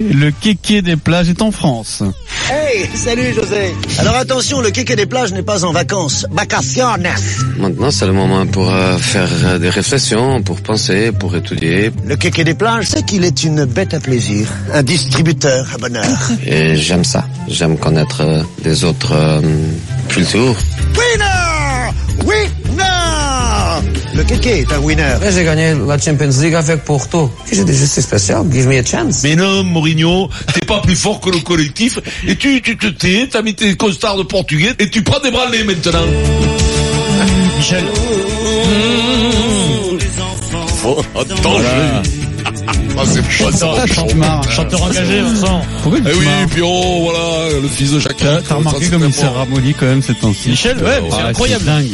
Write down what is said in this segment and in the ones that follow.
Le kéké des plages est en France. Hey, salut José. Alors attention, le kéké des plages n'est pas en vacances. Vacaciones. Maintenant, c'est le moment pour euh, faire euh, des réflexions, pour penser, pour étudier. Le kéké des plages, c'est qu'il est une bête à plaisir, un distributeur à bonheur. Et j'aime ça. J'aime connaître euh, des autres euh, cultures. Winner Winner Kéké est un winner? J'ai gagné la Champions League avec Porto. J'ai des justices spéciales. Give me a chance. Mais non, Mourinho, t'es pas plus fort que le collectif, et tu, tu te tais, t'as mis tes costards de portugais, et tu prends des branlés maintenant. Michel. Oh, attends, Voilà. Ah, c'est pas ça. Chanteur, Chanteur engagé, Vincent. Pourquoi Eh oui, puis oh, voilà, le fils de chacun. T'as remarqué comme il s'est ramolli quand même cette temps-ci. Michel, ouais, c'est incroyable. dingue.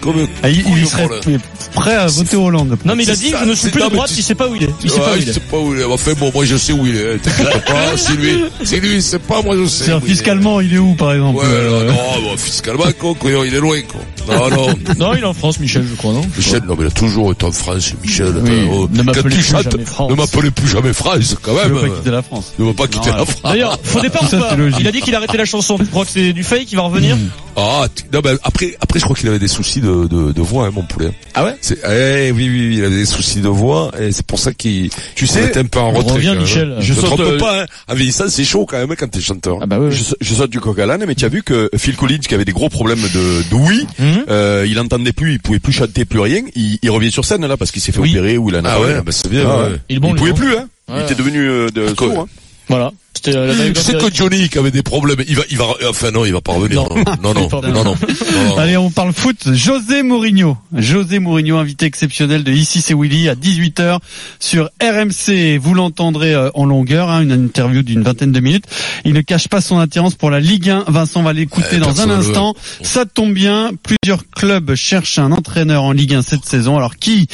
Comme, Ah, il, il serait. Prêt à voter Hollande. Non mais il a dit ça, je ne suis plus de droite, tu- il sait pas où il est. Il sait Ouais, pas où il il est. sait pas où il est. Enfin bon, moi je sais où il est. T'inquiète pas, c'est lui. C'est lui, c'est pas moi je sais. Où il est. fiscalement, il est où par exemple Ouais, euh, non, bon, fiscalement, quoi, il est loin, quoi. Non, non. Non, il est en France, Michel, je crois, non Michel, non, mais il a toujours été en France, Michel. Oui, oh, ne m'appelez quand tu plus chantes, jamais France. Ne m'appelez plus jamais France, quand même. veut pas quitter la France. Ne veut pas quitter Non, la. France. D'ailleurs, faux départ ou pas. Il a dit qu'il arrêtait la chanson. Tu crois que c'est du fake, il va revenir Ah, non, ben, après, après, je crois qu'il avait des soucis de, de, de voix, hein, mon poulet. Ah ouais C'est, eh, oui, oui, oui, il avait des soucis de voix, et c'est pour ça qu'il, Tu sais, était un peu en retrait. même. Michel. Je Je ne saute, trompe euh, pas, hein. En vieillissant, c'est chaud quand même quand t'es chanteur. Ah bah ouais. je, je saute du coq à l'âne, mais tu as vu que Phil Collins, qui avait des gros problèmes de d'ouïe, Mhm. Euh, il entendait plus, il pouvait plus chanter, plus rien. Il, il revient sur scène là parce qu'il s'est fait Oui. opérer ou il en a. Ah ouais, bah c'est bien, Ah ouais. ouais. Il bon, il pouvait non plus, hein. Il était devenu euh, de sourd, hein. Voilà. C'était euh, la sais que. Johnny qui avait des problèmes, il va, il va, enfin non, il va pas revenir. Non. Non, non, Pas non, non, non. non. Allez, on parle foot. José Mourinho. José Mourinho, invité exceptionnel de Ici c'est Willy à 18h sur RMC. Vous l'entendrez euh, en longueur, hein, une interview d'une vingtaine de minutes. Il ne cache pas son attirance pour la Ligue 1. Vincent va l'écouter Eh, dans un instant. Ça tombe bien. Plusieurs clubs cherchent un entraîneur en Ligue 1 cette saison. Alors qui?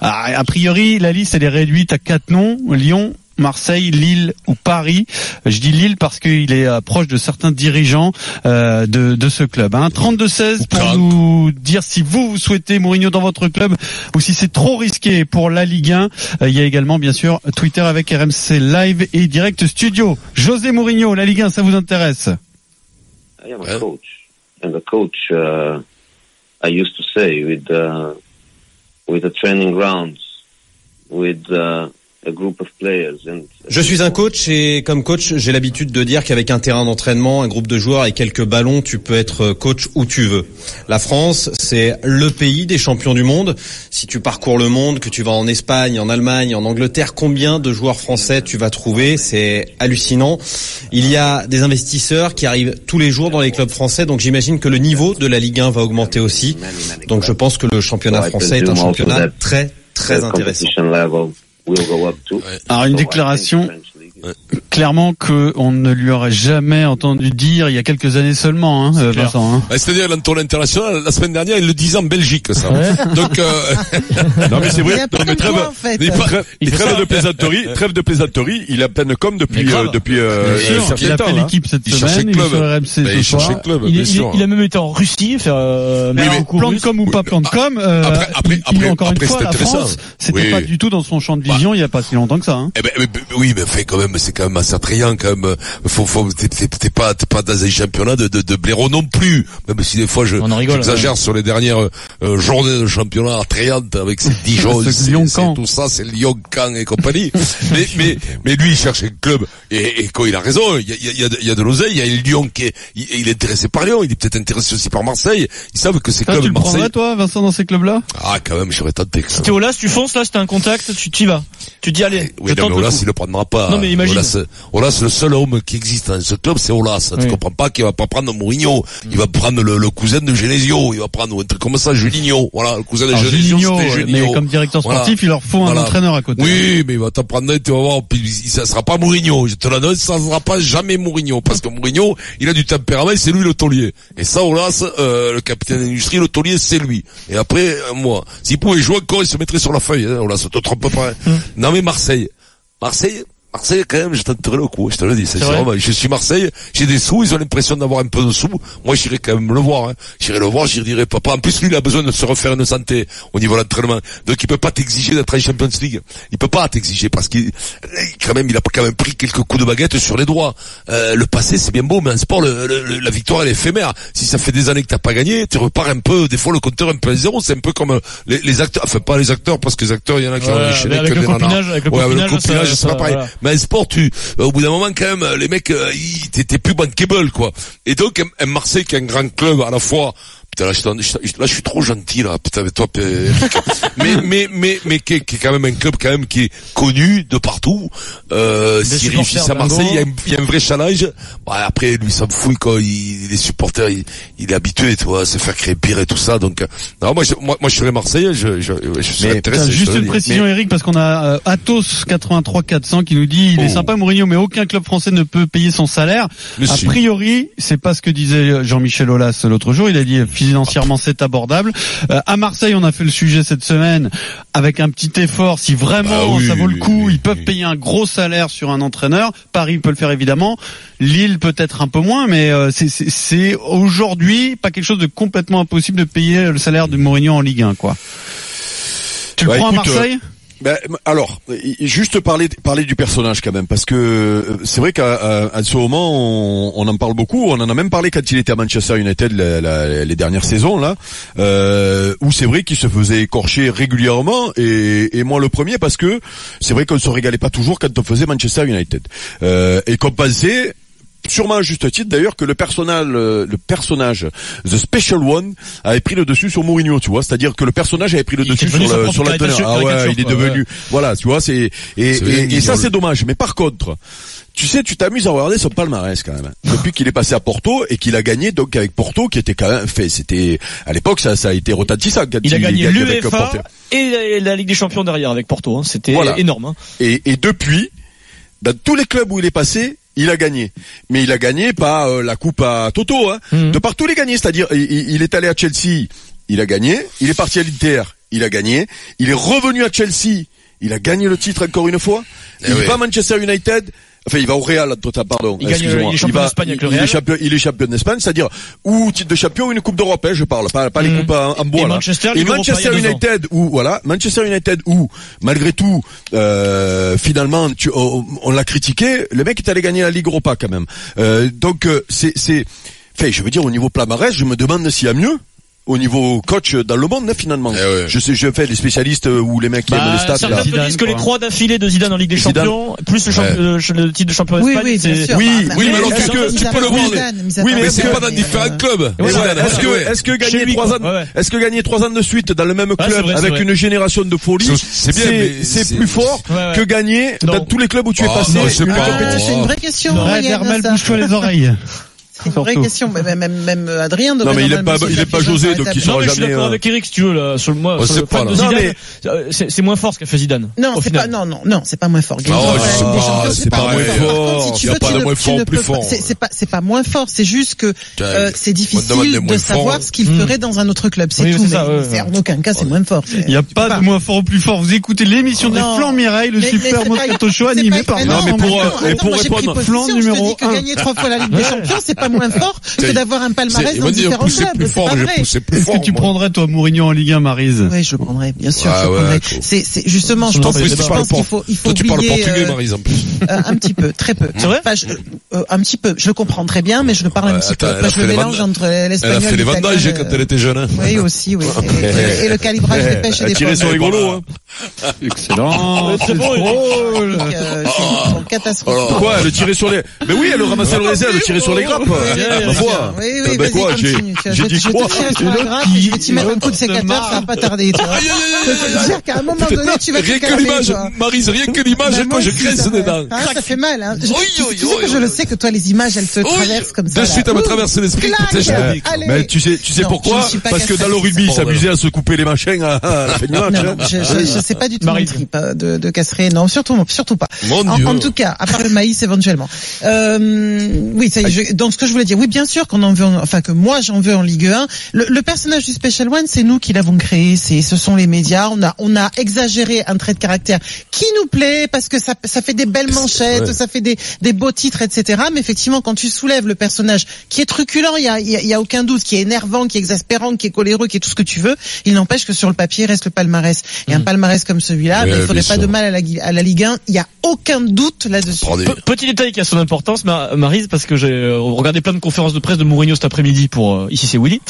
Ah, A priori, la liste elle est réduite à quatre noms. Lyon, Marseille, Lille ou Paris. Je dis Lille parce qu'il est euh, proche de certains dirigeants euh, de, de ce club. Hein. 32-16 pour nous dire si vous, vous souhaitez Mourinho dans votre club ou si c'est trop risqué pour la Ligue 1. Euh, il y a également bien sûr Twitter avec RMC Live et Direct Studio. José Mourinho, la Ligue 1, ça vous intéresse? I am a Yeah. coach, and a coach, uh, I used to say, with uh, with the training grounds, with uh, and Je suis un coach et comme coach, j'ai l'habitude de dire qu'avec un terrain d'entraînement, un groupe de joueurs et quelques ballons, tu peux être coach où tu veux. La France, c'est le pays des champions du monde. Si tu parcours le monde, que tu vas en Espagne, en Allemagne, en Angleterre, combien de joueurs français tu vas trouver? C'est hallucinant. Il y a des investisseurs qui arrivent tous les jours dans les clubs français, donc j'imagine que le niveau de la Ligue 1 va augmenter aussi. Donc je pense que le championnat français est un championnat très très intéressant. Alors une déclaration clairement que on ne lui aurait jamais entendu dire il y a quelques années seulement, hein, euh. Vincent. Hein. Bah, C'est-à-dire, l'entourage international, la semaine dernière, il le disait en Belgique, ça. Donc, euh, Non mais c'est vrai. Il a Non, mais de trêve, quoi, en fait. mais trêve, Il trêve ça. de plaisanterie, trêve de plaisanterie. Il est à pleine com depuis Mais euh, depuis euh, sûr, certain il a fait hein. l'équipe cette Il cherchait semaine, il est club. sur RMC Bah, ce il soir. cherchait le club, Il, bien est- il, il a même été en Russie faire euh, Mais cours plan de com ou pas plan de com, euh, Après- après- il- il- après- encore une fois, la. France, c'était pas du tout dans son champ de vision il y a pas si longtemps que ça. Hein. Eh ben, mais- mais- oui, mais fait quand même, c'est quand même assez attrayant quand même. Faut, faut, t'es, t'es- t'es pas, t'es pas dans un championnat de, de, de blaireau non plus. Même si des fois je, j'exagère sur les dernières euh, journées de championnat attrayantes avec ces Dijon, tout ça, c'est Lyon, Caen et compagnie. mais, mais, mais lui, il cherche un club et, et quand il a raison, il y a, il y a, il y a de- il y a de l'oseille. Il y a Lyon qui est, il, il est intéressé par Lyon. Il est peut-être intéressé aussi par Marseille. Ils savent que ces Ça, clubs tu le Marseille. prendrais toi, Vincent, dans ces clubs-là? Ah, quand même, j'aurais tenté. Si même. t'es au LAS, tu fonces là, c'était un contact, tu t'y vas. Tu dis allez, Oui, je non, tente mais Olas, coup. il le prendra pas. Non, mais imagine. Olas, Olas, le seul homme qui existe dans ce club, c'est Olas. Tu Oui. comprends pas qu'il va pas prendre Mourinho. Il va prendre le, le cousin de Genesio. Il va prendre un truc comme ça, Juninho. Voilà, le cousin de Alors, Genesio, Juninho, mais comme directeur Voilà. sportif, il leur faut un entraîneur à côté. Oui, mais il va t'en prendre un, tu vas voir, puis ça sera pas Mourinho. Je te l'annonce, ça sera pas jamais Mourinho. Parce que Mourinho, il a du tempérament, c'est lui le taulier. Et ça, Olas, euh, le capitaine d'industrie, le taulier, c'est lui. Et après, euh, moi. S'il pouvait jouer encore, il se mettrait sur la feuille, hein, Olas, te trompe pas. hein. Non, mais Marseille. Marseille, Marseille, quand même, je tenterai le coup, je te le dis. C'est vrai vraiment, je suis Marseille, j'ai des sous, ils ont l'impression d'avoir un peu de sous. Moi, j'irai quand même le voir, hein. J'irai le voir, j'irai dirai, papa. En plus, lui, il a besoin de se refaire une santé au niveau de l'entraînement. Donc, il peut pas t'exiger d'être en Champions League. Il peut pas t'exiger parce qu'il, quand même, il a quand même pris quelques coups de baguette sur les doigts. Euh, le passé, c'est bien beau, mais en sport, le- le- la victoire, elle est éphémère. Si ça fait des années que t'as pas gagné, tu repars un peu, des fois, le compteur un peu à zéro. C'est un peu comme euh, les, les acteurs, enfin, pas les acteurs, parce que les acteurs, il y en a qui Ouais, ont avec le copinage- avec le Ouais, copinage, ça- c'est ça- pas pareil. voilà. Mais un sport, tu, au bout d'un moment, quand même, les mecs, euh, ils t'étaient plus bankable, quoi. Et donc, Marseille qui est un grand club, à la fois, putain, là, je, t'en- je- là, je suis trop gentil, là, putain, mais toi, mais, mais, mais, mais qui est, qui est quand même un club, quand même, qui est connu de partout, euh, s'il réussit à Marseille, il y, a un, il y a un vrai challenge. Bah, après, lui, ça me fouille, quoi, il, les supporters, il, il est habitué, tu vois, à se faire créer pire et tout ça, donc, euh, non, moi, je, moi, moi, je serais Marseillais, je, je, je suis Mais, intéressé. Juste une précision, Eric, parce qu'on a euh, Athos 83 400 qui nous dit il est Oh. sympa Mourinho, mais aucun club français ne peut payer son salaire. A priori, c'est pas ce que disait Jean-Michel Aulas l'autre jour. Il a dit euh, financièrement c'est abordable. Euh, à Marseille, on a fait le sujet cette semaine avec un petit effort. Si vraiment Ah oui, ça vaut le coup, oui, ils peuvent oui. payer un gros salaire sur un entraîneur. Paris peut le faire évidemment. Lille peut-être un peu moins, mais euh, c'est- aujourd'hui pas quelque chose de complètement impossible de payer le salaire de Mourinho en Ligue 1, quoi. Tu le Bah, prends à écoute, Marseille? Ben, alors, juste parler parler du personnage quand même, parce que euh, c'est vrai qu'à ce moment on, en parle beaucoup. On en a même parlé quand il était à Manchester United les dernières saisons là, euh, où c'est vrai qu'il se faisait écorcher régulièrement et, et moi le premier parce que c'est vrai qu'on ne se régalait pas toujours quand on faisait Manchester United euh, et qu'on pensait sûrement à juste titre d'ailleurs que le personnage euh, le personnage The Special One avait pris le dessus sur Mourinho tu vois c'est-à-dire que le personnage avait pris le Il dessus sur le, sur l'entraîneur ah ouais il est devenu ouais. voilà tu vois c'est et, ça c'est dommage mais par contre tu sais, tu t'amuses à regarder son palmarès quand même. Depuis qu'il est passé à Porto et qu'il a gagné donc avec Porto, qui était quand même fait. C'était à l'époque ça, ça a été retentissant quand Il a gagné l'UEFA et la, la Ligue des Champions derrière avec Porto. hein. C'était Voilà. énorme. hein. Et, et depuis, dans tous les clubs où il est passé, il a gagné. Mais il a gagné pas euh, la coupe à Toto, hein. Mhm. De partout il a gagné. C'est-à-dire, il, est allé à Chelsea, il a gagné. Il est parti à l'Inter, il a gagné. Il est revenu à Chelsea, il a gagné le titre encore une fois. Eh il oui. va à Manchester United. Enfin, il va au Real, pardon. Il gagne- excusez-moi. il est champion d'Espagne avec le il- il est Real. champion- Il est champion d'Espagne, c'est-à-dire ou titre de champion ou une coupe d'Europe, hein, je parle, pas, pas les Mhm. coupes en, en bois. Et là. Manchester, et Manchester. United où voilà, Manchester United où malgré tout, euh, finalement, tu, on, on l'a critiqué, le mec est allé gagner la Ligue Europa quand même. Euh, donc euh, c'est c'est, fait, je veux dire au niveau palmarès, je me demande s'il y a mieux. Au niveau coach dans le monde, hein, finalement. Eh ouais. Je sais, je fais les spécialistes euh, ou les mecs qui Bah, aiment les stats. certains Là. Zidane, disent que les trois d'affilée de Zidane en Ligue des Zidane. Champions, plus le, champ- Ouais. le, le titre de champion Oui, d'Espagne, oui, sûr. Oui, Bah, oui, mais mais alors que part tu peux le voir, oui, mais c'est que- pas dans différents clubs. Voilà, ouais, est-ce que, est-ce que gagner trois ans, est-ce que gagner trois ans de suite dans le même c'est club avec une génération de folie, C'est- plus fort que gagner dans tous les clubs où tu es Ah, passé. C'est une vraie question. Ça. bouge-toi les oreilles. C'est une vraie question. Mais Même, même, même euh, Adrien Non, mais il est pas- il est pas José, donc il table. Non, mais je suis jamais, d'accord euh, avec Eric, si tu veux, là, sur le, moi, euh, c'est c'est moins fort ce qu'a fait Zidane. Non, c'est final. pas, non, non, non, c'est pas moins fort. Pas, Champions, c'est c'est pas moins fort. Par fort. contre, si tu Y a pas de moins fort, plus fort. C'est pas, c'est pas moins fort. C'est juste que euh, c'est difficile de savoir ce qu'il Hmm. ferait dans un autre club. C'est tout. mais en aucun cas, c'est moins fort. Il n'y a pas de moins fort ou plus fort. Vous écoutez l'émission des. Flancs Mireille, le super Moscato Show animé par Non, mais pour, euh, pour répondre- Flanc numéro dis que un. gagner trois fois la Ligue des. Champions, c'est pas moins fort que d'avoir un palmarès dans pousser clubs. plus C'est pas vrai. Est-ce que tu prendrais toi Mourinho en Ligue 1, Marise? Oui, je le prendrais, bien sûr. Je prendrais. cool. C'est, c'est justement, je En pense, pas- qu'il faut, il faut Toi, tu parles oublier, portugais, euh, Marise, en plus. euh, un petit peu, très peu. C'est vrai? Enfin, je- euh, un petit peu. Je le comprends très bien, mais je le parle un petit attends, peu. elle je le mélange entre Elle l'espagnol a fait les le- quand elle était jeune. hein. Oui, aussi, oui. Et, le calibrage des pêches et des Tirer sur les poissons. golos, hein. Excellent. C'est bon, drôle. Euh, c'est une catastrophe. Quoi, le tirer sur les, mais oui, elle le ramassait le raisin, le tirer sur les grappes. Oui, oui, Ma oui, foi. Oui, oui, ben vas-y, quoi, j'ai, continue. Tu vois, j'ai dit je vais quoi? te tirer sur la l'autre grappe qui- et je vais t'y mettre un coup de sécateur, ça va pas tarder, tu vois. Je te dire qu'à un moment donné, tu vas te Rien que l'image. Marise, rien que l'image, moi je ça me- dents. Ah, ça fait mal, hein. Tu- sais que je le sais que toi, les images, elles te traversent comme ça. De suite, elle me Ouh, traverse l'esprit. Mais tu sais, tu sais Non, pourquoi Parce que dans le rugby, ils s'amusaient à se couper les machins à, à la fin du match. Hein. c'est pas du tout Marie. mon trip euh, de, de. Non, surtout, surtout pas. Mon En, Dieu. en tout cas, à part le maïs éventuellement. Euh, oui, ça y est, je- donc ce que je voulais dire, oui, bien sûr qu'on en veut, en- enfin que moi j'en veux en Ligue 1. Le, le personnage du Special One, c'est nous qui l'avons créé, c'est, ce sont les médias. On a, on a exagéré un trait de caractère qui nous plaît parce que ça, ça fait des belles manchettes, ouais. ça fait des, des beaux titres, etc. Mais effectivement, quand tu soulèves le personnage qui est truculent, il y a, il y a- il y a aucun doute, qui est énervant, qui est exaspérant, qui est coléreux, qui est tout ce que tu veux, il n'empêche que sur le papier reste le palmarès. Et un palmarès comme celui-là, ben, il faudrait bien pas sûr. de mal à la, à la Ligue 1. Il y a aucun doute là-dessus. Petit détail qui a son importance, Ma- Maryse, parce que j'ai euh, regardé plein de conférences de presse de Mourinho cet après-midi pour euh, ici c'est Willy.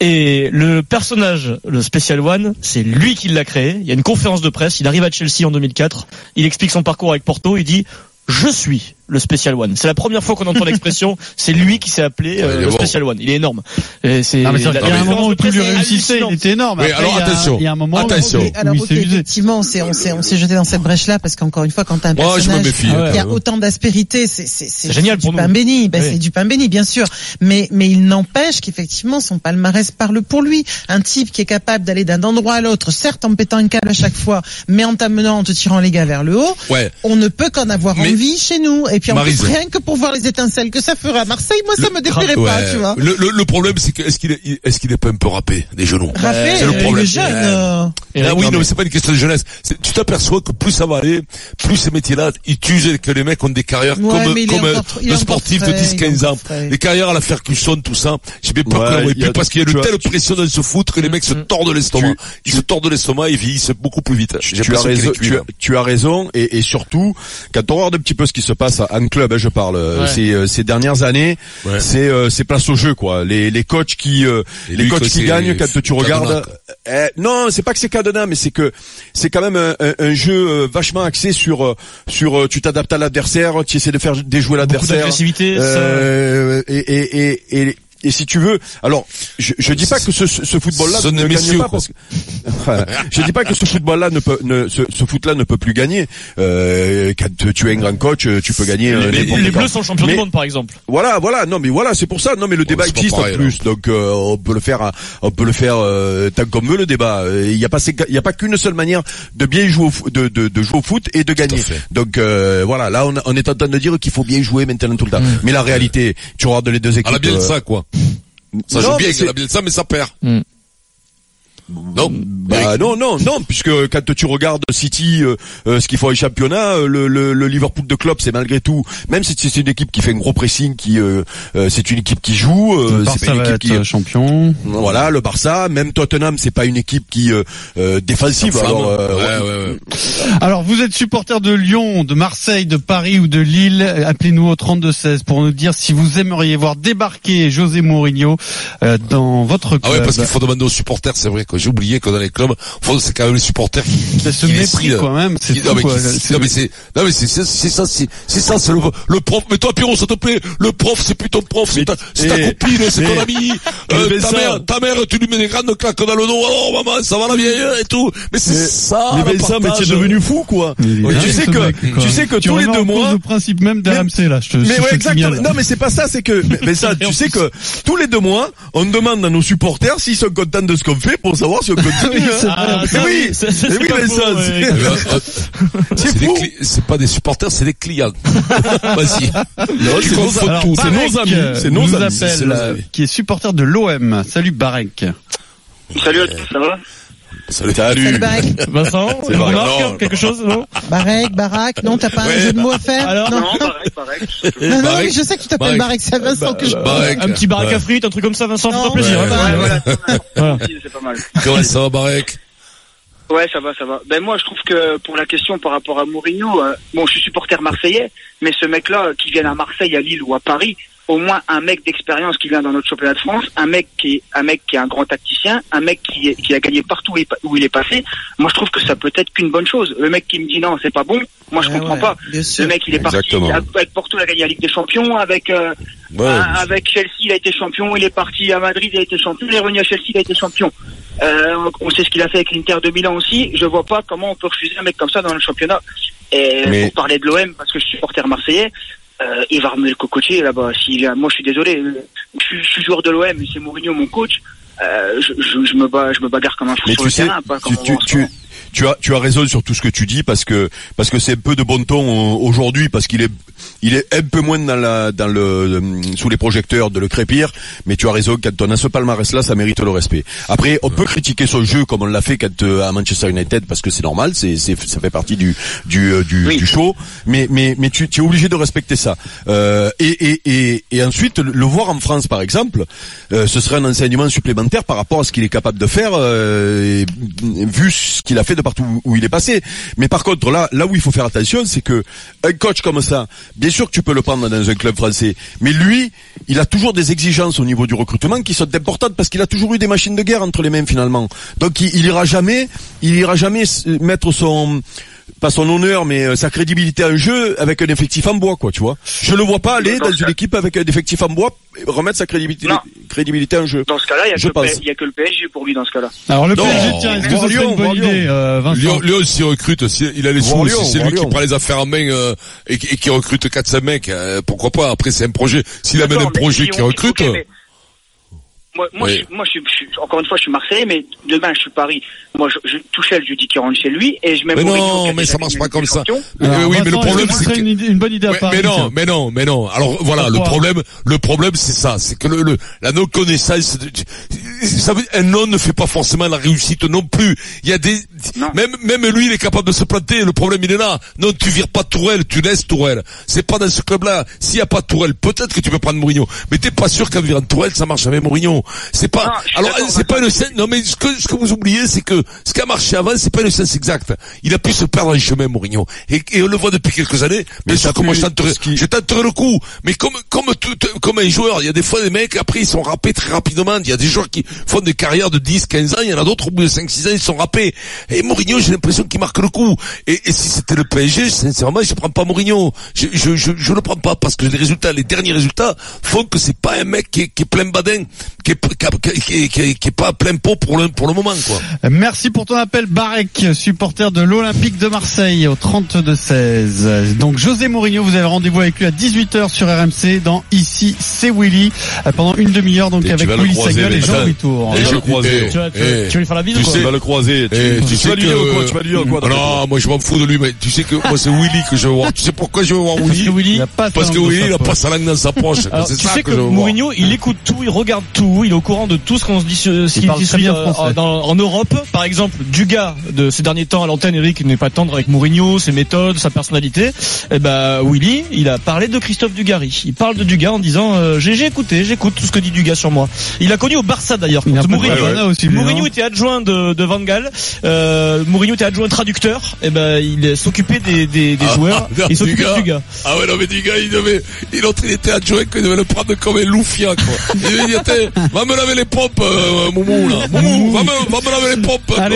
Et le personnage, le Special One, c'est lui qui l'a créé. Il y a une conférence de presse. Il arrive à Chelsea en 2004. Il explique son parcours avec Porto. Il dit je suis le Special One. C'est la première fois qu'on entend l'expression. C'est lui qui s'est appelé euh, il est le bon. Special One. Il est énorme. Et c'est Ah, qu'il y a un moment où tout lui réussissait, il était énorme. Après, alors il y a- attention. Il y a un moment où- Attention. Ok, alors où il ok, s'est usé. effectivement, on s'est on s'est on s'est jeté dans cette brèche là parce qu'encore une fois, quand t'as un Moi, je me personnage méfie. Ah ouais, qui a autant d'aspérité, c'est c'est c'est génial du pour nous. pain béni. Ben, Oui. c'est du pain béni, bien sûr. Mais mais il n'empêche qu'effectivement son palmarès parle pour lui. Un type qui est capable d'aller d'un endroit à l'autre, certes en pétant un câble à chaque fois, mais en t'amenant, en te tirant les gars vers le haut. Ouais. On ne peut qu'en avoir envie chez nous. Et puis en plus, rien que pour voir les étincelles que ça ferait à Marseille, moi ça me déplairait pas, Ouais. tu vois. Le, le, le problème, c'est que est-ce qu'il est, est-ce qu'il est pas un peu râpé des genoux? Raffé, C'est le il problème. est jeune. Euh, Ah là, oui, non, mais- mais c'est pas une question de jeunesse. C'est- Tu t'aperçois que plus ça va aller, plus ces métiers-là, ils tuent que les mecs ont des carrières Ouais, comme, il comme encore euh, il est le encore sportif de frais, 10, il est 15 ans. encore frais. Les carrières à la Ferguson, tout ça. J'ai bien peur Ouais, que l'on il y plus a- parce qu'il y a une telle pression dans ce foot que les mecs se tordent l'estomac. Ils se tordent l'estomac et vieillissent beaucoup plus vite. J'ai tu as raison, et surtout quand on regarde un petit peu ce qui se passe en club, hein, je parle, euh, Ouais. ces, euh, ces dernières années, Ouais. c'est euh, c'est place au jeu quoi. Les, les coachs qui euh, les lui, coachs qui gagnent quand tu cadenas, regardes. eh, non, c'est pas que c'est cadenas, mais c'est que c'est quand même un, un- un jeu euh, vachement axé sur euh, sur euh, tu t'adaptes à l'adversaire, tu essaies de faire déjouer l'adversaire. d'agressivité. ça- Euh, et, et, et, et, et si tu veux, alors je, je dis pas que ce, ce football-là ne gagne pas quoi. parce que Enfin, je dis pas que ce football-là ne peut, ne, ce, ce foot-là ne peut plus gagner. Euh, quand tu es un grand coach, tu peux gagner. euh, Les, n'importe les. Bleus sont champions Mais- du monde, par exemple. Voilà, voilà. Non, mais voilà, c'est pour ça. Non, mais le débat c'est pas existe pareil, en plus, donc euh, on peut le faire, à- on peut le faire euh, tant qu'on veut le débat. Euh, Il n'y a pas, il y a pas qu'une seule manière de bien jouer au, de, de, de jouer au foot et de gagner. Donc euh, voilà, là on, on est en train de dire qu'il faut bien jouer maintenant tout le temps. Mm. Mais la réalité, tu regardes les deux équipes. À la euh, Bielsa, quoi. Ça non, joue mais bien, c'est- la Bielsa, mais ça perd. Mm. Non. Bah non non non puisque quand tu regardes City euh, euh, ce qu'il faut au championnat euh, le, le, le Liverpool de Klopp c'est malgré tout même si c'est une équipe qui fait un gros pressing qui euh, euh, c'est une équipe qui joue euh, c'est pas une équipe qui euh, champion. voilà le Barça même Tottenham c'est pas une équipe qui euh, euh, défensive alors euh, ouais, ouais, ouais. Alors, vous êtes supporter de Lyon, de Marseille, de Paris ou de Lille. Appelez-nous au 3216 pour nous dire si vous aimeriez voir débarquer José Mourinho euh, dans votre club. Ah ouais, parce qu'il faut demander aux supporters, c'est vrai que j'ai oublié que dans les clubs, faut- c'est quand même les supporters qui, C'est ce qui mépris, décident. quoi, même. C'est non, mais, quoi. qui- C'est- non, mais c'est, non, mais c'est, c'est, c'est ça, c'est, c'est ça, c'est le, le prof. Mais toi, Pierrot, s'il te plaît, le prof, c'est plus ton prof, c'est Mais- ta, c'est ta eh, copine, c'est ton mais- ami. mais Euh, ta mère, ta mère, tu lui mets des grandes claques dans le dos. Oh, maman, ça va la vieille et tout. Mais c'est Mais- ça, mais Vincent mais tu es devenu fou quoi tu sais que tu sais que tous les deux mois le principe même d'RMC, là. Je te, Mais ouais, te exactement. Non, mais c'est pas ça, c'est que, mais, ça, tu sais que tous les deux mois, on demande à nos supporters s'ils sont contents de ce qu'on fait pour savoir si on continue. hein. Ah, Mais oui, c'est- oui, pas mais ça, c'est- euh, fou. c'est pas des supporters, c'est des clients. Vas-y. C'est nos, amis, euh, c'est nos nous amis. c'est nos euh, amis. qui est supporter de l'OM. Salut Barek. Salut à tous, ça va? Salut. Salut Barek. Vincent, non. quelque chose, non Barek, Barak, non, t'as pas un jeu de mots à faire Alors non, Non, pareil, pareil. non, non, Barek. mais je sais que tu t'appelles Barek. Barek, c'est Vincent que je... Barek. Un petit baraque Ouais. à frites, un truc comme ça, Vincent, fais-toi plaisir. ouais, hein. Ouais, voilà, c'est pas mal. Comment ça va, Barek? Ouais, ça va, ça va. Ben moi, je trouve que pour la question par rapport à Mourinho, euh, bon, je suis supporter marseillais, mais ce mec-là, qui vient à Marseille, à Lille ou à Paris, au moins un mec d'expérience qui vient dans notre championnat de France, un mec qui est un mec qui est un grand tacticien, un mec qui, est, qui a gagné partout où il, est passé. Moi, je trouve que ça peut être qu'une bonne chose. Le mec qui me dit non, c'est pas bon, moi je Ouais, comprends ouais, pas. Le mec, il est Exactement. parti avec Porto, il a gagné la Ligue des Champions, avec euh, Ouais. ah, avec Chelsea, il a été champion. Il est parti à Madrid, il a été champion. Il est revenu à Chelsea, il a été champion. Euh, on sait ce qu'il a fait avec l'Inter de Milan aussi. Je vois pas comment on peut refuser un mec comme ça dans le championnat. Et Mais- pour parler de l'OM, parce que je suis supporter marseillais, euh, il va remuer le cocotier là-bas. Vient, moi je suis désolé, euh, je, suis- je suis joueur de l'OM, c'est Mourinho mon coach. Euh, je, je, je me bats, je me bagarre comme un fou Mais sur tu le sais, terrain, pas comme tu, tu, tu. Tu as tu as raison sur tout ce que tu dis parce que parce que c'est un peu de bon ton euh, aujourd'hui parce qu'il est il est un peu moins dans la dans le euh, sous les projecteurs de le crépir, mais tu as raison quand on a ce palmarès là, ça mérite le respect. Après, on peut critiquer son jeu comme on l'a fait quand euh, à Manchester United parce que c'est normal, c'est c'est ça fait partie du du euh, du, Oui. du show, mais mais mais tu, tu es obligé de respecter ça. Euh, et, et et et ensuite le, voir en France par exemple, euh, ce serait un enseignement supplémentaire par rapport à ce qu'il est capable de faire euh, vu ce qu'il a fait de partout où il est passé. Mais par contre là là où il faut faire attention, c'est que un coach comme ça, bien sûr que tu peux le prendre dans un club français, mais lui, il a toujours des exigences au niveau du recrutement qui sont importantes parce qu'il a toujours eu des machines de guerre entre les mains finalement. Donc il, il ira jamais, il ira jamais mettre son pas son honneur mais euh, sa crédibilité en jeu avec un effectif en bois quoi, tu vois. Je le vois pas aller Dans une cas- équipe avec un effectif en bois et remettre sa crédibilité Non. crédibilité en jeu. Dans ce cas-là, il y a que le pense. P- il y a que le PSG pour lui dans ce cas-là. Alors le Non, PSG, tiens, est-ce que serait Lyon, une bonne Lyon. idée, euh, Vincent Lyon, Lyon s'y recrute, si- il a les sous, Lyon, si c'est lui qui Lyon. prend les affaires en main euh, et, qui- et qui recrute 4-5 mecs, euh, pourquoi pas Après c'est un projet, s'il amène un projet Lyon, qui recrute, mais Moi, moi, Oui. je, suis- moi je, suis- je encore une fois, je suis Marseillais, mais demain, je suis Paris. Moi, je, je Tuchel, je dis qu'il rentre chez lui, et je mets Mais non, mais ça marche pas comme ça. Mais Alors, oui, mais le problème c'est que une, bonne idée à Ouais, Paris mais non, mais non, mais non. Alors voilà, le problème, le problème c'est ça, c'est que le, le- la non connaissance, de- ça veut, un non ne fait pas forcément la réussite non plus. Il y a des, Non. même même lui il est capable de se planter. Le problème il est là. Non, tu vires pas Tourelle, tu laisses Tourelle. C'est pas dans ce club-là. S'il y a pas Tourelle, peut-être que tu peux prendre Mourinho, mais t'es pas sûr qu'en virant Tourelle ça marche avec Mourinho. C'est pas. Non, alors c'est pas une scène. Non mais ce que ce que vous oubliez c'est que ce qui a marché avant c'est pas une sens exacte. Il a pu se perdre en chemin Mourinho et, et on le voit depuis quelques années. Mais Bien sûr que moi je tenterai, qui- je tenterai le coup. Mais comme comme tout, comme un joueur, il y a des fois des mecs après ils sont râpés très rapidement. Il y a des joueurs qui font des carrières de 10, 15 ans. Il y en a d'autres au bout de 5, 6 ans ils sont râpés. Et Mourinho j'ai l'impression qu'il marque le coup. Et, et si c'était le PSG, sincèrement je prends pas Mourinho. Je je je, je le prends pas parce que les résultats, les derniers résultats font que c'est pas un mec qui est, qui est plein badin, qui est qui, qui, est- qui est- qui est pas plein pot pour le pour le moment quoi. Merci pour ton appel, Barek, supporter de l'Olympique de Marseille au 32-16. Donc José Mourinho, vous avez rendez-vous avec lui à 18h sur RMC dans Ici c'est Willy euh, pendant une demi-heure donc Et avec Willy Sagnol et Jean. Vitour. Et je le croisais. Tu vas, tu, eh, vas- tu vas lui faire la bise tu ou quoi sais- Tu vas le croiser. Tu, Eh, tu, tu sais vas lui dire quoi Tu vas lui dire quoi Non, moi je m'en fous de lui, mais tu sais que moi c'est Willy que je veux voir. Tu sais pourquoi je veux voir Willy Parce que Willy il a pas sa langue dans sa poche. C'est tu ça sais que, que, je veux voir. Mourinho, il écoute tout, il regarde tout, il est au courant de tout ce qu'on se dit, ce qui se dit euh, en Europe. Par exemple, Dugas de ces derniers temps à l'antenne, Eric n'est pas tendre avec Mourinho, ses méthodes, sa personnalité. Et ben Willy, il a parlé de Christophe Dugarry. Il parle de Dugas en disant euh, j'ai j'ai écouté, j'écoute tout ce que dit Dugas sur moi. Il a connu au Barça d'ailleurs. Mourinho, aussi, Mourinho était adjoint de, de Van Gaal. Euh, Mourinho était adjoint traducteur. Et ben il s'occupait des, des, des Ah, joueurs. non, il s'occupait Dugas. de Dugas. Ah ouais, non, mais du gars, il devait, il, était adjoint qu'il devait le prendre comme un loufia, quoi. Il va me laver les pompes, euh, Moumou, là. Va me, va laver les pompes.